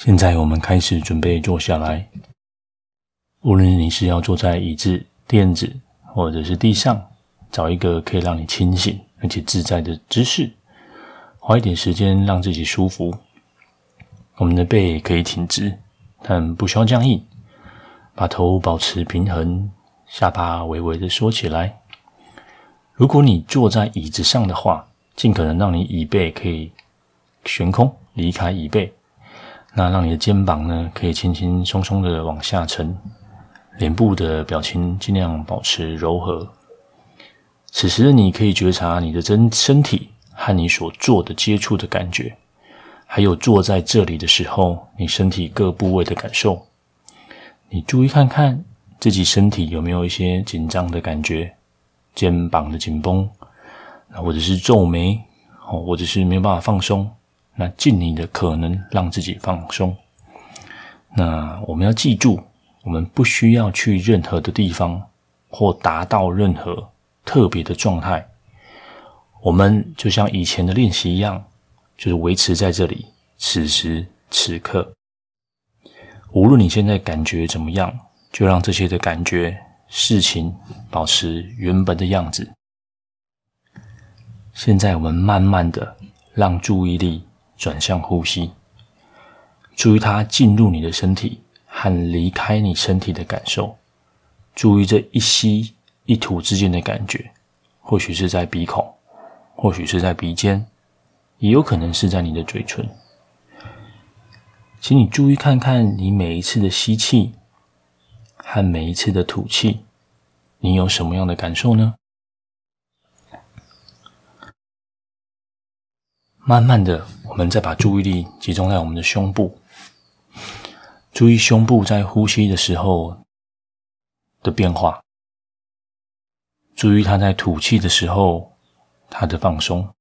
现在我们开始准备坐下来。无论你是要坐在椅子、垫子，或者是地上，找一个可以让你清醒而且自在的姿势，花一点时间让自己舒服。我们的背可以挺直，但不需要僵硬。把头保持平衡，下巴微微的缩起来。如果你坐在椅子上的话，尽可能让你椅背可以悬空，离开椅背。那让你的肩膀呢，可以轻轻松松的往下沉，脸部的表情尽量保持柔和。此时你可以觉察你的真身体和你所做的接触的感觉，还有坐在这里的时候，你身体各部位的感受。你注意看看自己身体有没有一些紧张的感觉，肩膀的紧绷，或者是皱眉，或者是没有办法放松。那尽你的可能让自己放松。那我们要记住，我们不需要去任何的地方或达到任何特别的状态。我们就像以前的练习一样，就是维持在这里，此时此刻。无论你现在感觉怎么样，就让这些的感觉、事情保持原本的样子。现在我们慢慢的让注意力。转向呼吸，注意它进入你的身体和离开你身体的感受，注意这一吸一吐之间的感觉，或许是在鼻孔，或许是在鼻尖，也有可能是在你的嘴唇。请你注意看看你每一次的吸气和每一次的吐气，你有什么样的感受呢？慢慢的，我们再把注意力集中在我们的胸部，注意胸部在呼吸的时候的变化，注意它在吐气的时候它的放松。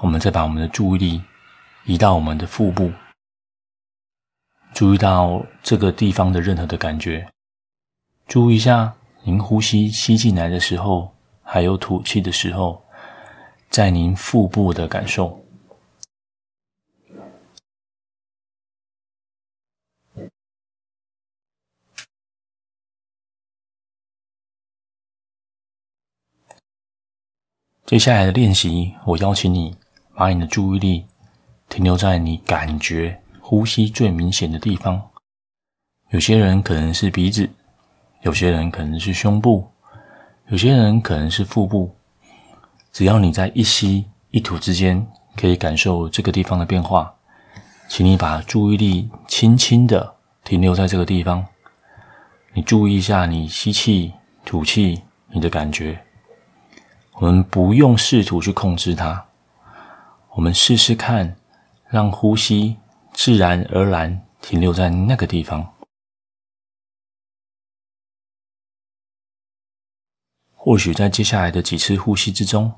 我们再把我们的注意力移到我们的腹部。注意到这个地方的任何的感觉，注意一下您呼吸吸进来的时候，还有吐气的时候，在您腹部的感受。接下来的练习，我邀请你把你的注意力停留在你感觉。呼吸最明显的地方，有些人可能是鼻子，有些人可能是胸部，有些人可能是腹部。只要你在一吸一吐之间可以感受这个地方的变化，请你把注意力轻轻的停留在这个地方。你注意一下你吸气、吐气，你的感觉。我们不用试图去控制它，我们试试看，让呼吸。自然而然停留在那个地方。或许在接下来的几次呼吸之中，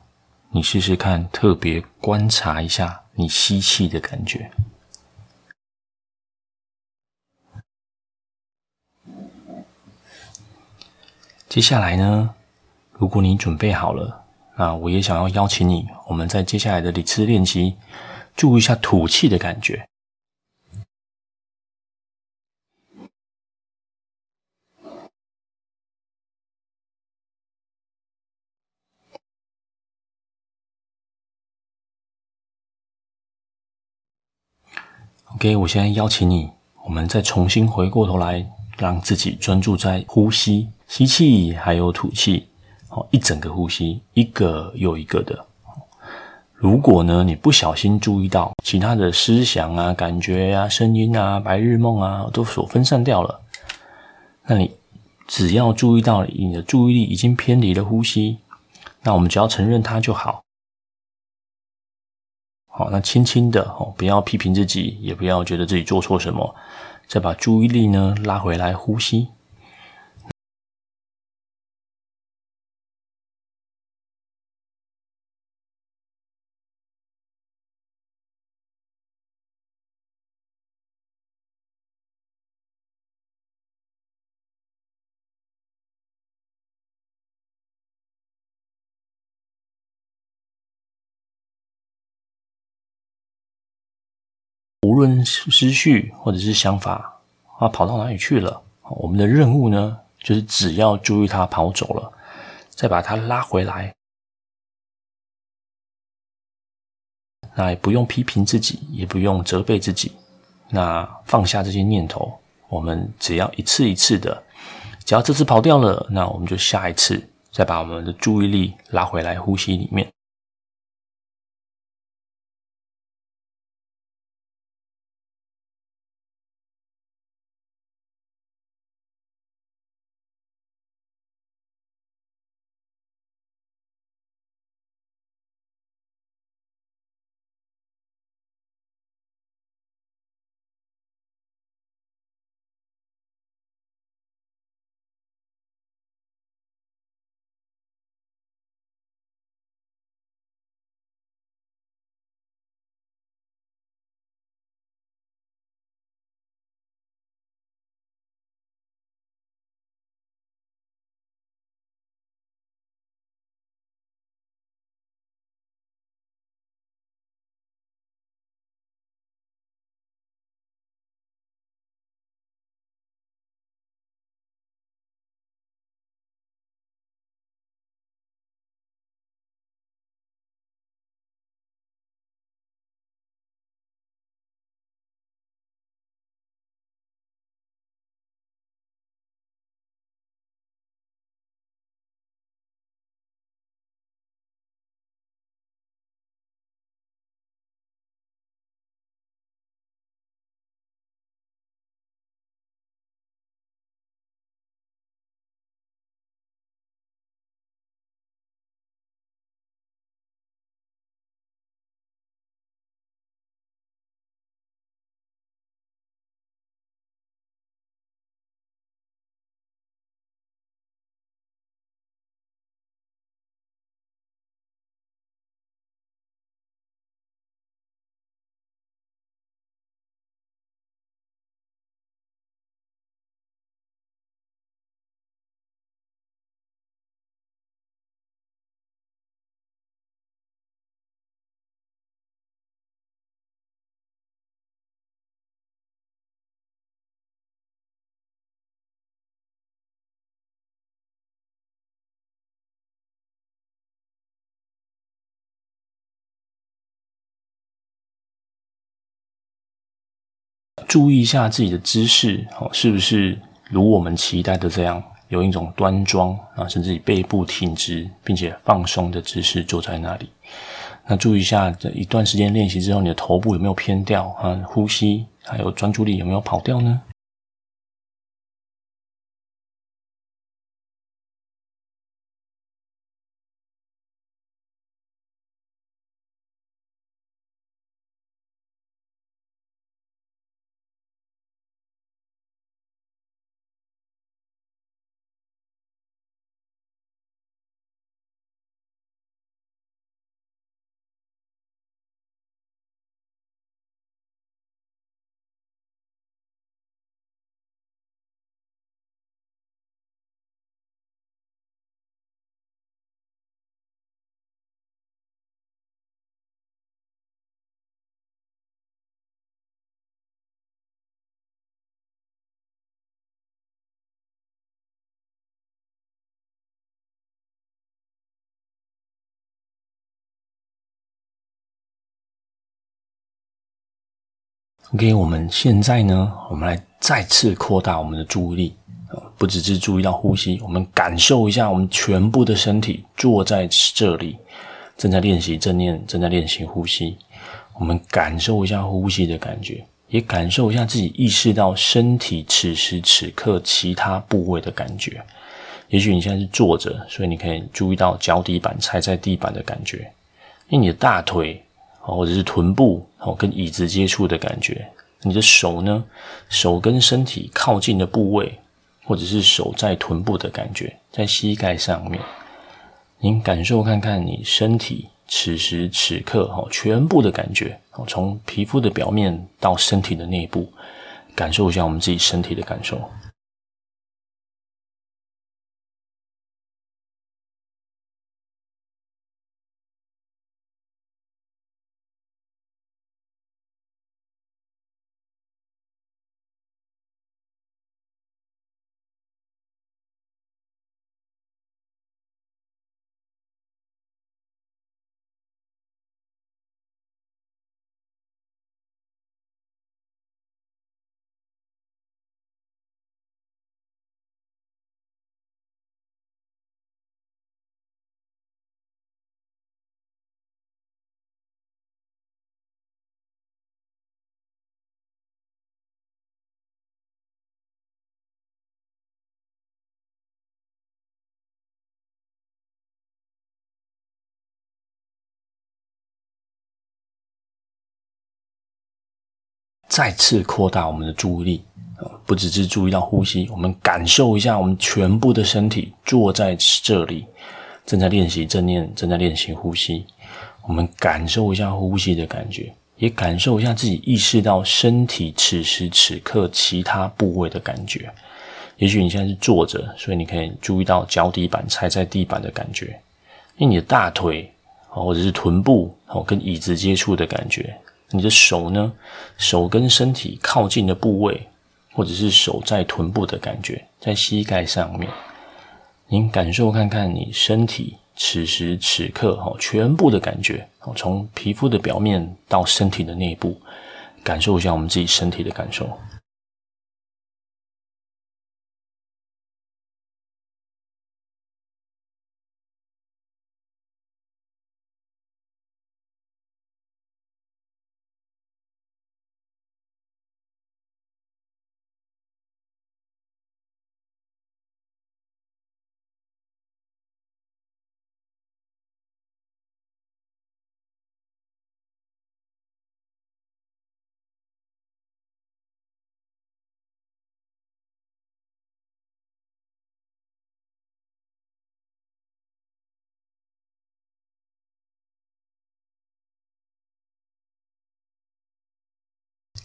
你试试看，特别观察一下你吸气的感觉。接下来呢，如果你准备好了，那我也想要邀请你，我们在接下来的几次练习，注意一下吐气的感觉。OK，我现在邀请你，我们再重新回过头来，让自己专注在呼吸、吸气还有吐气，哦，一整个呼吸，一个又一个的。如果呢，你不小心注意到其他的思想啊、感觉啊、声音啊、白日梦啊，都所分散掉了，那你只要注意到你的注意力已经偏离了呼吸，那我们只要承认它就好。好，那轻轻的哦，不要批评自己，也不要觉得自己做错什么，再把注意力呢拉回来呼吸。无论思绪或者是想法啊跑到哪里去了，我们的任务呢，就是只要注意它跑走了，再把它拉回来。那也不用批评自己，也不用责备自己。那放下这些念头，我们只要一次一次的，只要这次跑掉了，那我们就下一次再把我们的注意力拉回来呼吸里面。注意一下自己的姿势，哦，是不是如我们期待的这样，有一种端庄啊，甚至你背部挺直并且放松的姿势坐在那里。那注意一下，这一段时间练习之后，你的头部有没有偏掉啊？呼吸还有专注力有没有跑掉呢？OK，我们现在呢，我们来再次扩大我们的注意力，不只是注意到呼吸，我们感受一下我们全部的身体坐在这里，正在练习正念，正在练习呼吸。我们感受一下呼吸的感觉，也感受一下自己意识到身体此时此刻其他部位的感觉。也许你现在是坐着，所以你可以注意到脚底板踩在地板的感觉，因为你的大腿。或者是臀部哦，跟椅子接触的感觉。你的手呢？手跟身体靠近的部位，或者是手在臀部的感觉，在膝盖上面。您感受看看你身体此时此刻哦，全部的感觉哦，从皮肤的表面到身体的内部，感受一下我们自己身体的感受。再次扩大我们的注意力，不只是注意到呼吸，我们感受一下我们全部的身体坐在这里，正在练习正念，正在练习呼吸。我们感受一下呼吸的感觉，也感受一下自己意识到身体此时此刻其他部位的感觉。也许你现在是坐着，所以你可以注意到脚底板踩在地板的感觉，因为你的大腿或者是臀部哦跟椅子接触的感觉。你的手呢？手跟身体靠近的部位，或者是手在臀部的感觉，在膝盖上面，您感受看看你身体。此时此刻，哈，全部的感觉，从皮肤的表面到身体的内部，感受一下我们自己身体的感受。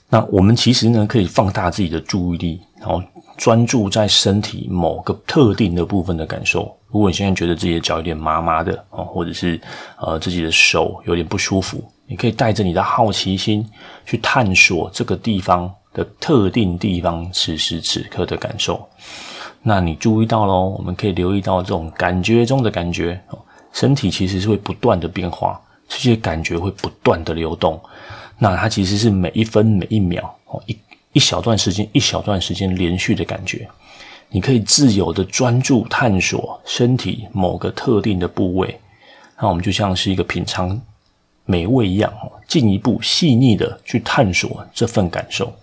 那我们其实呢，可以放大自己的注意力，然后专注在身体某个特定的部分的感受。如果你现在觉得自己的脚有点麻麻的啊，或者是呃自己的手有点不舒服，你可以带着你的好奇心去探索这个地方的特定地方此时此刻的感受。那你注意到喽，我们可以留意到这种感觉中的感觉，身体其实是会不断的变化，这些感觉会不断的流动。那它其实是每一分每一秒哦，一一小段时间一小段时间连续的感觉，你可以自由的专注探索身体某个特定的部位，那我们就像是一个品尝美味一样，进一步细腻的去探索这份感受。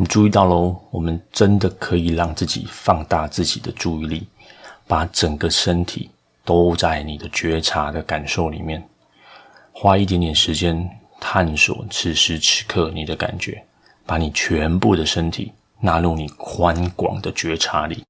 你注意到喽，我们真的可以让自己放大自己的注意力，把整个身体都在你的觉察的感受里面，花一点点时间探索此时此刻你的感觉，把你全部的身体纳入你宽广的觉察里。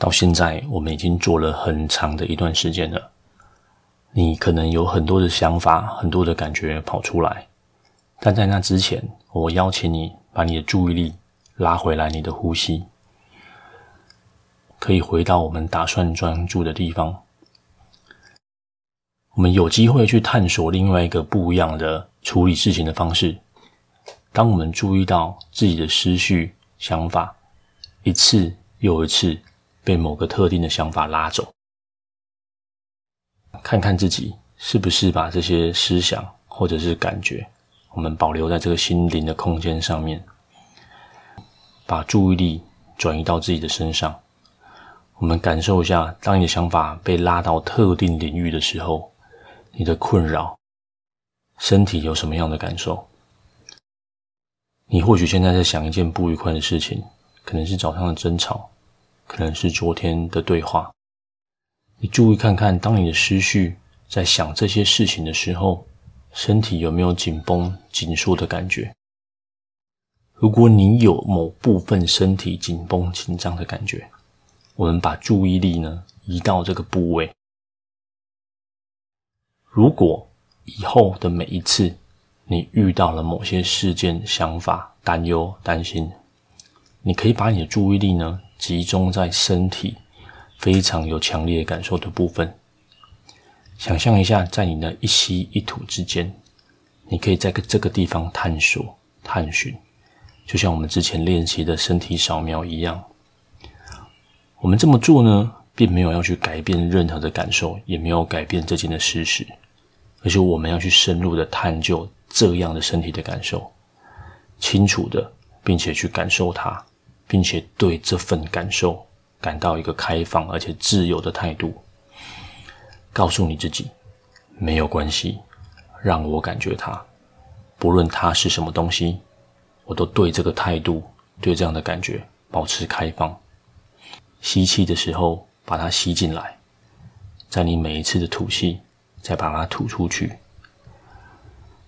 到现在，我们已经做了很长的一段时间了。你可能有很多的想法，很多的感觉跑出来，但在那之前，我邀请你把你的注意力拉回来，你的呼吸，可以回到我们打算专注的地方。我们有机会去探索另外一个不一样的处理事情的方式。当我们注意到自己的思绪、想法，一次又一次。被某个特定的想法拉走，看看自己是不是把这些思想或者是感觉，我们保留在这个心灵的空间上面，把注意力转移到自己的身上。我们感受一下，当你的想法被拉到特定领域的时候，你的困扰，身体有什么样的感受？你或许现在在想一件不愉快的事情，可能是早上的争吵，可能是昨天的对话。你注意看看，当你的思绪在想这些事情的时候，身体有没有紧绷、紧缩的感觉？如果你有某部分身体紧绷、紧张的感觉，我们把注意力呢移到这个部位。如果以后的每一次你遇到了某些事件、想法、担忧、担心，你可以把你的注意力呢集中在身体非常有强烈感受的部分。想象一下，在你的一吸一吐之间，你可以在这个地方探索、探寻，就像我们之前练习的身体扫描一样。我们这么做呢，并没有要去改变任何的感受，也没有改变这件的事实，而是我们要去深入的探究这样的身体的感受，清楚的，并且去感受它，并且对这份感受感到一个开放而且自由的态度，告诉你自己，没有关系，让我感觉它，不论它是什么东西，我都对这个态度，对这样的感觉保持开放。吸气的时候，把它吸进来；在你每一次的吐气，再把它吐出去。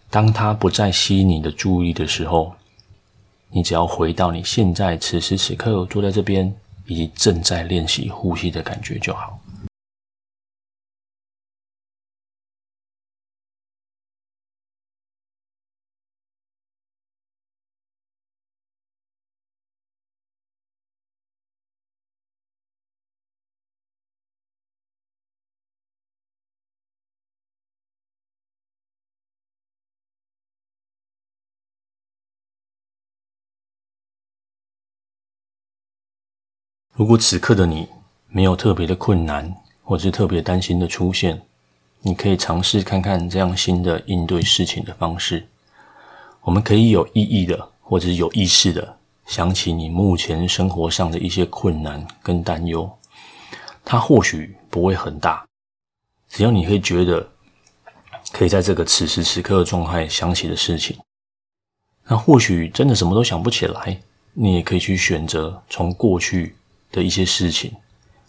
当它不再吸引你的注意力的时候，你只要回到你现在此时此刻坐在这边，以及正在练习呼吸的感觉就好。如果此刻的你没有特别的困难，或是特别担心的出现，你可以尝试看看这样新的应对事情的方式。我们可以有意义的，或者是有意识的想起你目前生活上的一些困难跟担忧。它或许不会很大，只要你可以觉得可以在这个此时此刻的状态想起的事情。那或许真的什么都想不起来，你也可以去选择从过去。的一些事情，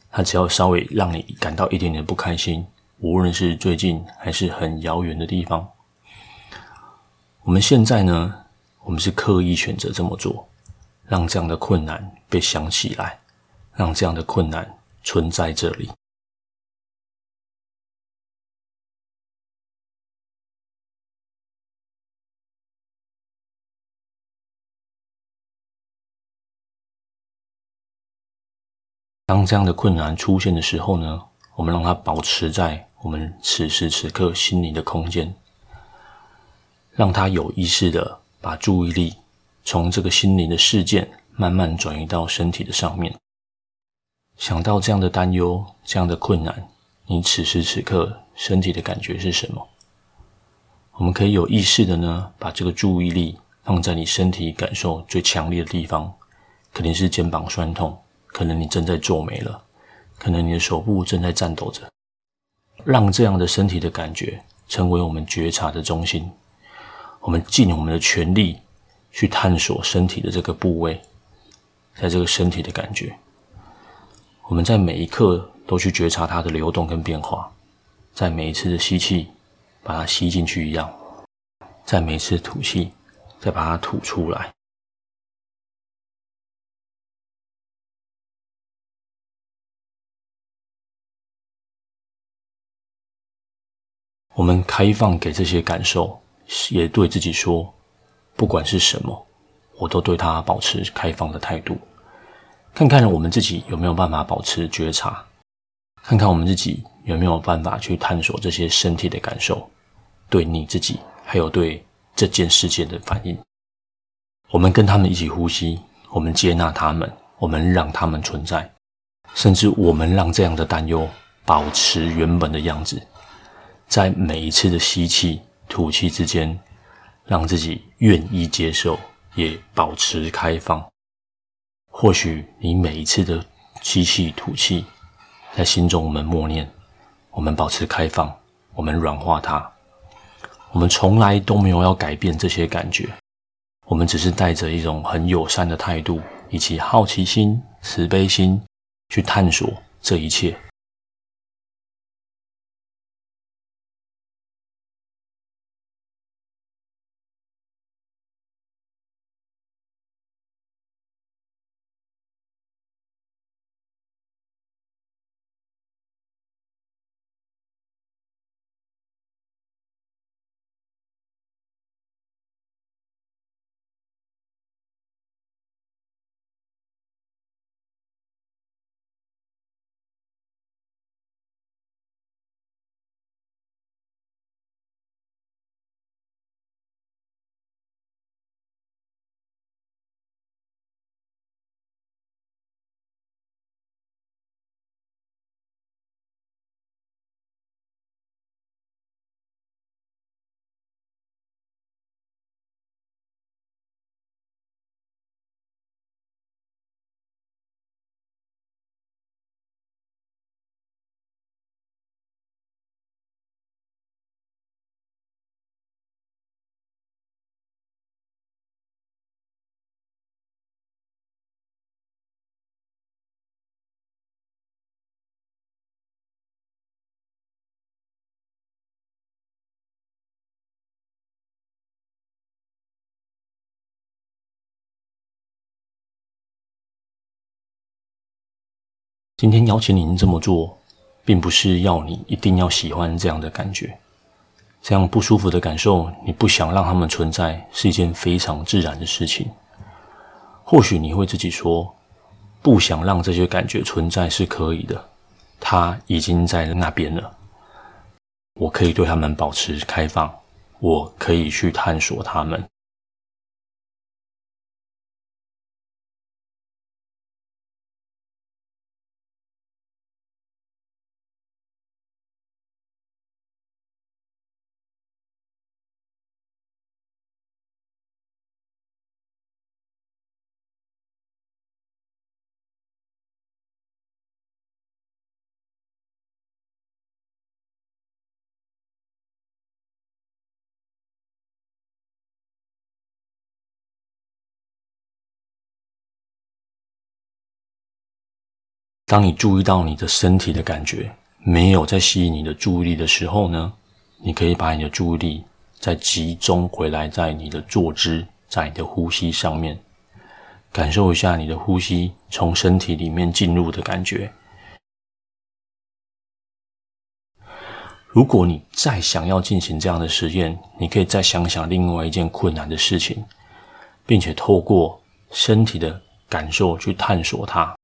它只要稍微让你感到一点点不开心，无论是最近还是很遥远的地方，我们现在呢，我们是刻意选择这么做，让这样的困难被想起来，让这样的困难存在这里。当这样的困难出现的时候呢，我们让它保持在我们此时此刻心灵的空间，让它有意识的把注意力从这个心灵的事件慢慢转移到身体的上面。想到这样的担忧、这样的困难，你此时此刻身体的感觉是什么？我们可以有意识的呢，把这个注意力放在你身体感受最强烈的地方，肯定是肩膀酸痛。可能你正在皱眉了，可能你的手部正在颤抖着，让这样的身体的感觉成为我们觉察的中心。我们尽我们的全力去探索身体的这个部位，在这个身体的感觉，我们在每一刻都去觉察它的流动跟变化，在每一次的吸气把它吸进去一样，在每一次吐气再把它吐出来。我们开放给这些感受，也对自己说，不管是什么，我都对它保持开放的态度。看看我们自己有没有办法保持觉察，看看我们自己有没有办法去探索这些身体的感受，对你自己，还有对这件事件的反应。我们跟他们一起呼吸，我们接纳他们，我们让他们存在。甚至我们让这样的担忧保持原本的样子，在每一次的吸气、吐气之间，让自己愿意接受，也保持开放。或许你每一次的吸气、吐气，在心中我们默念：我们保持开放，我们软化它。我们从来都没有要改变这些感觉，我们只是带着一种很友善的态度，以及好奇心、慈悲心去探索这一切。今天邀请您这么做，并不是要你一定要喜欢这样的感觉，这样不舒服的感受，你不想让他们存在，是一件非常自然的事情。或许你会自己说，不想让这些感觉存在是可以的，它已经在那边了，我可以对他们保持开放，我可以去探索他们。当你注意到你的身体的感觉没有在吸引你的注意力的时候呢，你可以把你的注意力再集中回来在你的坐姿，在你的呼吸上面，感受一下你的呼吸从身体里面进入的感觉。如果你再想要进行这样的实验，你可以再想想另外一件困难的事情，并且透过身体的感受去探索它。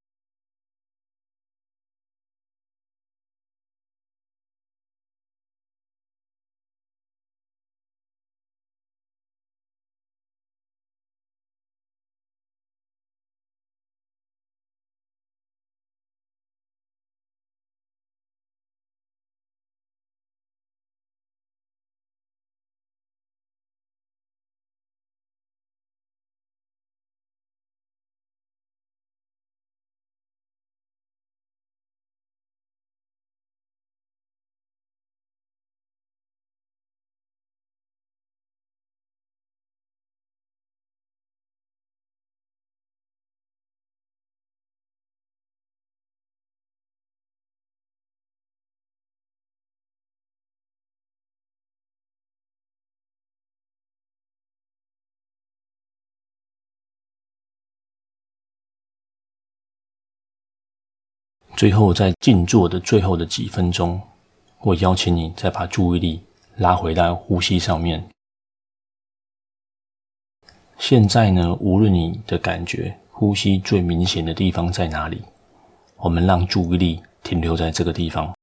最后，在静坐的最后的几分钟，我邀请你再把注意力拉回到呼吸上面。现在呢，无论你的感觉，呼吸最明显的地方在哪里，我们让注意力停留在这个地方。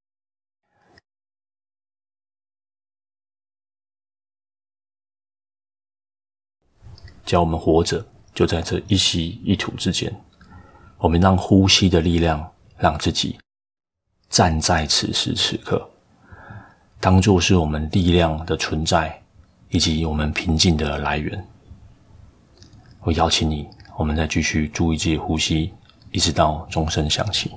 只要我们活着，就在这一吸一吐之间，我们让呼吸的力量。让自己站在此时此刻，当做是我们力量的存在，以及我们平静的来源。我邀请你，我们再继续注意自己呼吸，一直到钟声响起。